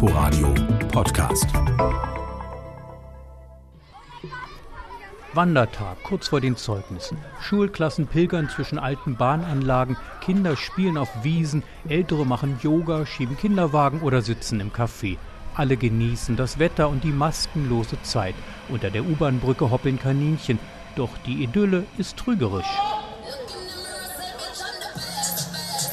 Inforadio Podcast. Wandertag, kurz vor den Zeugnissen. Schulklassen pilgern zwischen alten Bahnanlagen, Kinder spielen auf Wiesen, Ältere machen Yoga, schieben Kinderwagen oder sitzen im Café. Alle genießen das Wetter und die maskenlose Zeit. Unter der U-Bahn-Brücke hoppeln Kaninchen. Doch die Idylle ist trügerisch.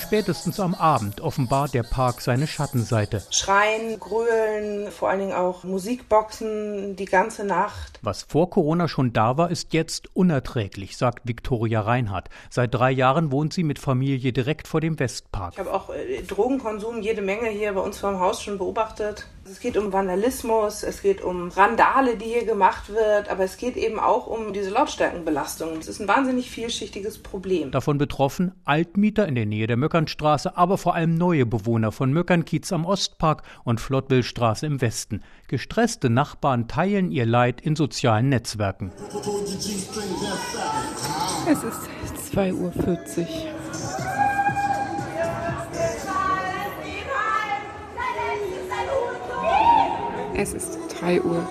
Spätestens am Abend offenbart der Park seine Schattenseite. Schreien, Grölen, vor allen Dingen auch Musikboxen die ganze Nacht. Was vor Corona schon da war, ist jetzt unerträglich, sagt Viktoria Reinhardt. Seit drei Jahren wohnt sie mit Familie direkt vor dem Westpark. Ich habe auch äh, Drogenkonsum jede Menge hier bei uns vor dem Haus schon beobachtet. Es geht um Vandalismus, es geht um Randale, die hier gemacht wird, aber es geht eben auch um diese Lautstärkenbelastung. Es ist ein wahnsinnig vielschichtiges Problem. Davon betroffen Altmieter in der Nähe der Möckernstraße, aber vor allem neue Bewohner von Möckernkiez am Ostpark und Flottwillstraße im Westen. Gestresste Nachbarn teilen ihr Leid in sozialen Netzwerken. Es ist 2.40 Uhr. Es ist 3.20 Uhr.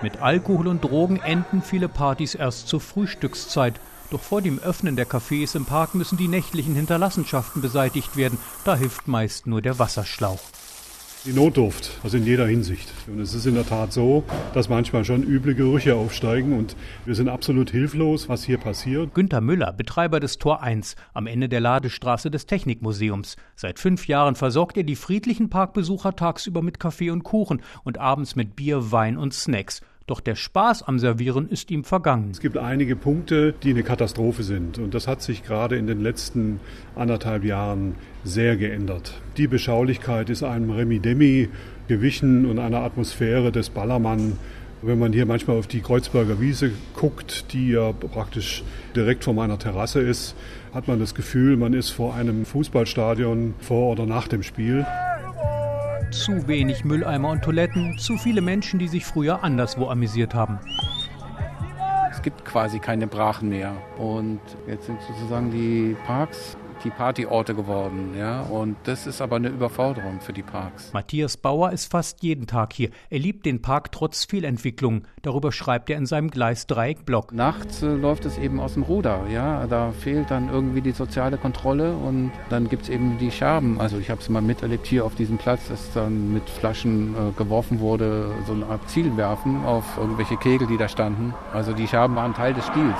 Mit Alkohol und Drogen enden viele Partys erst zur Frühstückszeit. Doch vor dem Öffnen der Cafés im Park müssen die nächtlichen Hinterlassenschaften beseitigt werden. Da hilft meist nur der Wasserschlauch. Die Notdurft, also in jeder Hinsicht. Und es ist in der Tat so, dass manchmal schon üble Gerüche aufsteigen und wir sind absolut hilflos, was hier passiert. Günter Müller, Betreiber des Tor 1 am Ende der Ladestraße des Technikmuseums. Seit fünf Jahren versorgt er die friedlichen Parkbesucher tagsüber mit Kaffee und Kuchen und abends mit Bier, Wein und Snacks. Doch der Spaß am Servieren ist ihm vergangen. Es gibt einige Punkte, die eine Katastrophe sind. Und das hat sich gerade in den letzten anderthalb Jahren sehr geändert. Die Beschaulichkeit ist einem Remi-Demi gewichen und einer Atmosphäre des Ballermann. Wenn man hier manchmal auf die Kreuzberger Wiese guckt, die ja praktisch direkt vor meiner Terrasse ist, hat man das Gefühl, man ist vor einem Fußballstadion vor oder nach dem Spiel. Zu wenig Mülleimer und Toiletten, zu viele Menschen, die sich früher anderswo amüsiert haben. Es gibt quasi keine Brachen mehr. Und jetzt sind sozusagen die Parks die Partyorte geworden. Ja? Und das ist aber eine Überforderung für die Parks. Matthias Bauer ist fast jeden Tag hier. Er liebt den Park trotz Fehlentwicklung. Darüber schreibt er in seinem Gleisdreieck-Blog. Nachts äh, läuft es eben aus dem Ruder. Ja? Da fehlt dann irgendwie die soziale Kontrolle und dann gibt es eben die Scherben. Also ich habe es mal miterlebt hier auf diesem Platz, dass dann mit Flaschen äh, geworfen wurde, so eine Art Zielwerfen auf irgendwelche Kegel, die da standen. Also die Scherben waren Teil des Stils.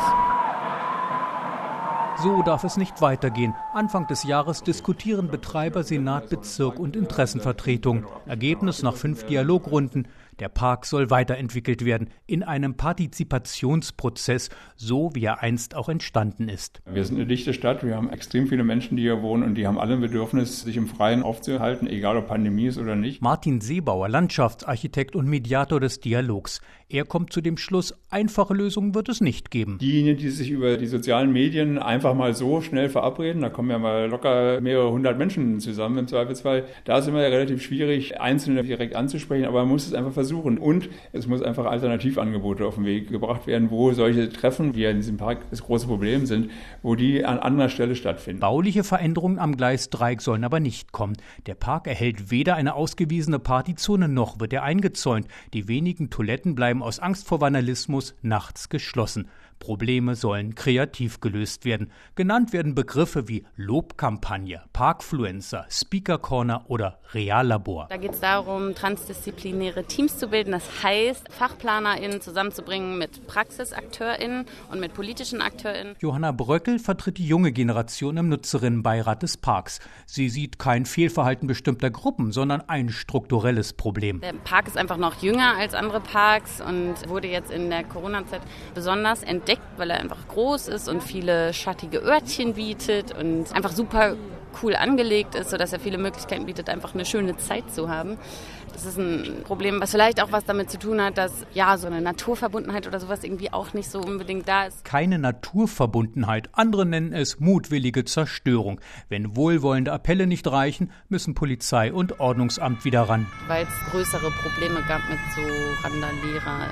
So darf es nicht weitergehen. Anfang des Jahres diskutieren Betreiber, Senat, Bezirk und Interessenvertretung. Ergebnis nach fünf Dialogrunden. Der Park soll weiterentwickelt werden in einem Partizipationsprozess, so wie er einst auch entstanden ist. Wir sind eine dichte Stadt, wir haben extrem viele Menschen, die hier wohnen und die haben alle ein Bedürfnis, sich im Freien aufzuhalten, egal ob Pandemie ist oder nicht. Martin Seebauer, Landschaftsarchitekt und Mediator des Dialogs. Er kommt zu dem Schluss, einfache Lösungen wird es nicht geben. Diejenigen, die sich über die sozialen Medien einfach mal so schnell verabreden, da kommen ja mal locker mehrere hundert Menschen zusammen im Zweifelsfall, da ist immer relativ schwierig, Einzelne direkt anzusprechen, aber man muss es einfach versuchen versuchen. Und es muss einfach Alternativangebote auf den Weg gebracht werden, wo solche Treffen, ja in diesem Park das große Problem sind, wo die an anderer Stelle stattfinden. Bauliche Veränderungen am Gleis Dreieck sollen aber nicht kommen. Der Park erhält weder eine ausgewiesene Partyzone noch wird er eingezäunt. Die wenigen Toiletten bleiben aus Angst vor Vandalismus nachts geschlossen. Probleme sollen kreativ gelöst werden. Genannt werden Begriffe wie Lobkampagne, Parkfluencer, Speaker Corner oder Reallabor. Da geht es darum, transdisziplinäre Teams zu bilden. Das heißt, FachplanerInnen zusammenzubringen mit PraxisakteurInnen und mit politischen AkteurInnen. Johanna Bröckel vertritt die junge Generation im Nutzerinnenbeirat des Parks. Sie sieht kein Fehlverhalten bestimmter Gruppen, sondern ein strukturelles Problem. Der Park ist einfach noch jünger als andere Parks und wurde jetzt in der Corona-Zeit besonders entdeckt entdeckt, weil er einfach groß ist und viele schattige Örtchen bietet und einfach super cool angelegt ist, sodass er viele Möglichkeiten bietet, einfach eine schöne Zeit zu haben. Das ist ein Problem, was vielleicht auch was damit zu tun hat, dass ja so eine Naturverbundenheit oder sowas irgendwie auch nicht so unbedingt da ist. Keine Naturverbundenheit. Andere nennen es mutwillige Zerstörung. Wenn wohlwollende Appelle nicht reichen, müssen Polizei und Ordnungsamt wieder ran. Weil es größere Probleme gab mit so Randalierer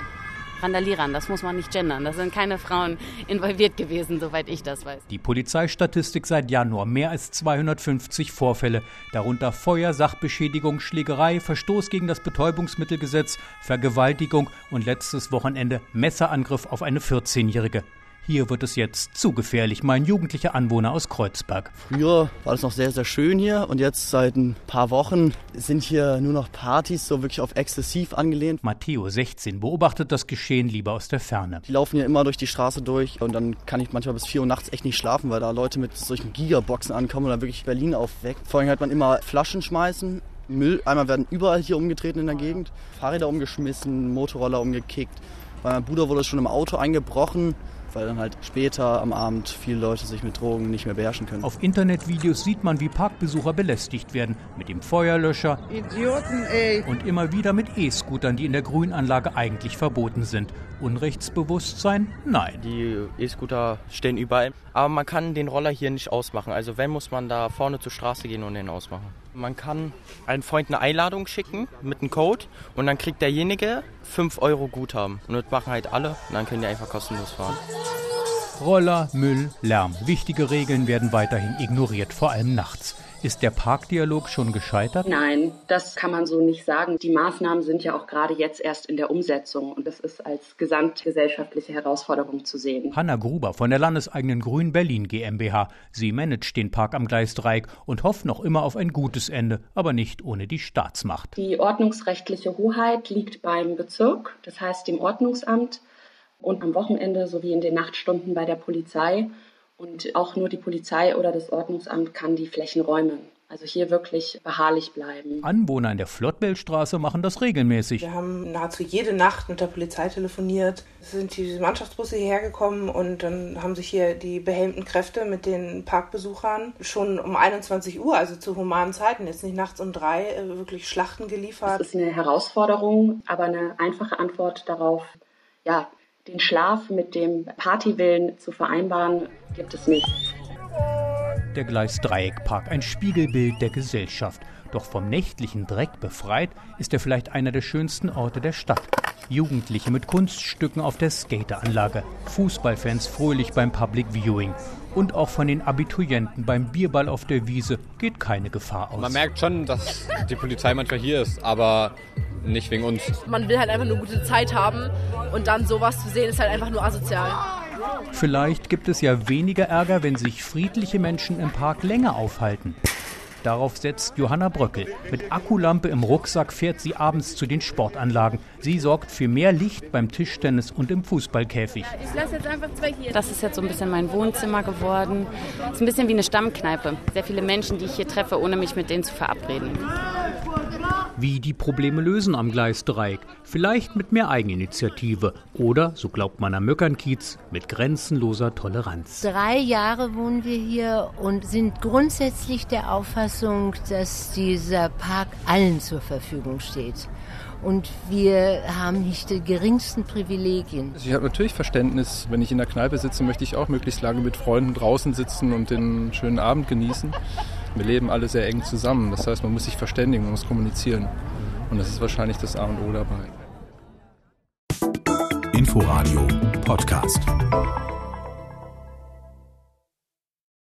Randalierern. Das muss man nicht gendern. Da sind keine Frauen involviert gewesen, soweit ich das weiß. Die Polizeistatistik seit Januar mehr als 250 Vorfälle, darunter Feuer, Sachbeschädigung, Schlägerei, Verstoß gegen das Betäubungsmittelgesetz, Vergewaltigung und letztes Wochenende Messerangriff auf eine 14-Jährige. Hier wird es jetzt zu gefährlich, mein jugendlicher Anwohner aus Kreuzberg. Früher war es noch sehr, sehr schön hier und jetzt seit ein paar Wochen sind hier nur noch Partys so wirklich auf exzessiv angelehnt. Matteo, 16, beobachtet das Geschehen lieber aus der Ferne. Die laufen hier immer durch die Straße durch und dann kann ich manchmal bis 4 Uhr nachts echt nicht schlafen, weil da Leute mit solchen Gigaboxen ankommen und dann wirklich Berlin aufweckt. Vorhin hat man immer Flaschen schmeißen, Mülleimer werden überall hier umgetreten in der Gegend, Fahrräder umgeschmissen, Motorroller umgekickt. Bei meinem Bruder wurde es schon im Auto eingebrochen weil dann halt später am Abend viele Leute sich mit Drogen nicht mehr beherrschen können. Auf Internetvideos sieht man, wie Parkbesucher belästigt werden mit dem Feuerlöscher Idioten, ey. und immer wieder mit E-Scootern, die in der Grünanlage eigentlich verboten sind. Unrechtsbewusstsein? Nein. Die E-Scooter stehen überall, aber man kann den Roller hier nicht ausmachen. Also wenn muss man da vorne zur Straße gehen und den ausmachen. Man kann einem Freund eine Einladung schicken mit einem Code und dann kriegt derjenige 5 Euro Guthaben. Und das machen halt alle und dann können die einfach kostenlos fahren. Roller, Müll, Lärm. Wichtige Regeln werden weiterhin ignoriert, vor allem nachts. Ist der Parkdialog schon gescheitert? Nein, das kann man so nicht sagen. Die Maßnahmen sind ja auch gerade jetzt erst in der Umsetzung und das ist als gesamtgesellschaftliche Herausforderung zu sehen. Hanna Gruber von der landeseigenen Grün Berlin GmbH. Sie managt den Park am Gleisdreieck und hofft noch immer auf ein gutes Ende, aber nicht ohne die Staatsmacht. Die ordnungsrechtliche Hoheit liegt beim Bezirk, das heißt dem Ordnungsamt und am Wochenende sowie in den Nachtstunden bei der Polizei. Und auch nur die Polizei oder das Ordnungsamt kann die Flächen räumen. Also hier wirklich beharrlich bleiben. Anwohner in der Flottbellstraße machen das regelmäßig. Wir haben nahezu jede Nacht mit der Polizei telefoniert. Es sind diese Mannschaftsbusse hierher gekommen und dann haben sich hier die behelmten Kräfte mit den Parkbesuchern schon um 21 Uhr, also zu humanen Zeiten, jetzt nicht nachts um drei, äh, wirklich Schlachten geliefert. Das ist eine Herausforderung, aber eine einfache Antwort darauf, ja, den Schlaf mit dem Partywillen zu vereinbaren, gibt es nicht. Der Gleisdreieckpark, ein Spiegelbild der Gesellschaft. Doch vom nächtlichen Dreck befreit ist er vielleicht einer der schönsten Orte der Stadt. Jugendliche mit Kunststücken auf der Skateranlage, Fußballfans fröhlich beim Public Viewing und auch von den Abiturienten beim Bierball auf der Wiese geht keine Gefahr aus. Man merkt schon, dass die Polizei manchmal hier ist, aber nicht wegen uns. Man will halt einfach eine gute Zeit haben und dann sowas zu sehen ist halt einfach nur asozial. Vielleicht gibt es ja weniger Ärger, wenn sich friedliche Menschen im Park länger aufhalten. Darauf setzt Johanna Bröckel. Mit Akkulampe im Rucksack fährt sie abends zu den Sportanlagen. Sie sorgt für mehr Licht beim Tischtennis und im Fußballkäfig. Ich lasse jetzt einfach zwei hier. Das ist jetzt so ein bisschen mein Wohnzimmer geworden. Es ist ein bisschen wie eine Stammkneipe. Sehr viele Menschen, die ich hier treffe, ohne mich mit denen zu verabreden wie die Probleme lösen am Gleisdreieck. Vielleicht mit mehr Eigeninitiative oder, so glaubt man am Möckernkiez, mit grenzenloser Toleranz. Drei Jahre wohnen wir hier und sind grundsätzlich der Auffassung, dass dieser Park allen zur Verfügung steht und wir haben nicht die geringsten Privilegien. Also ich habe natürlich Verständnis, wenn ich in der Kneipe sitze, möchte ich auch möglichst lange mit Freunden draußen sitzen und den schönen Abend genießen. Wir leben alle sehr eng zusammen, das heißt, man muss sich verständigen, man muss kommunizieren und das ist wahrscheinlich das A und O dabei. Inforadio Podcast.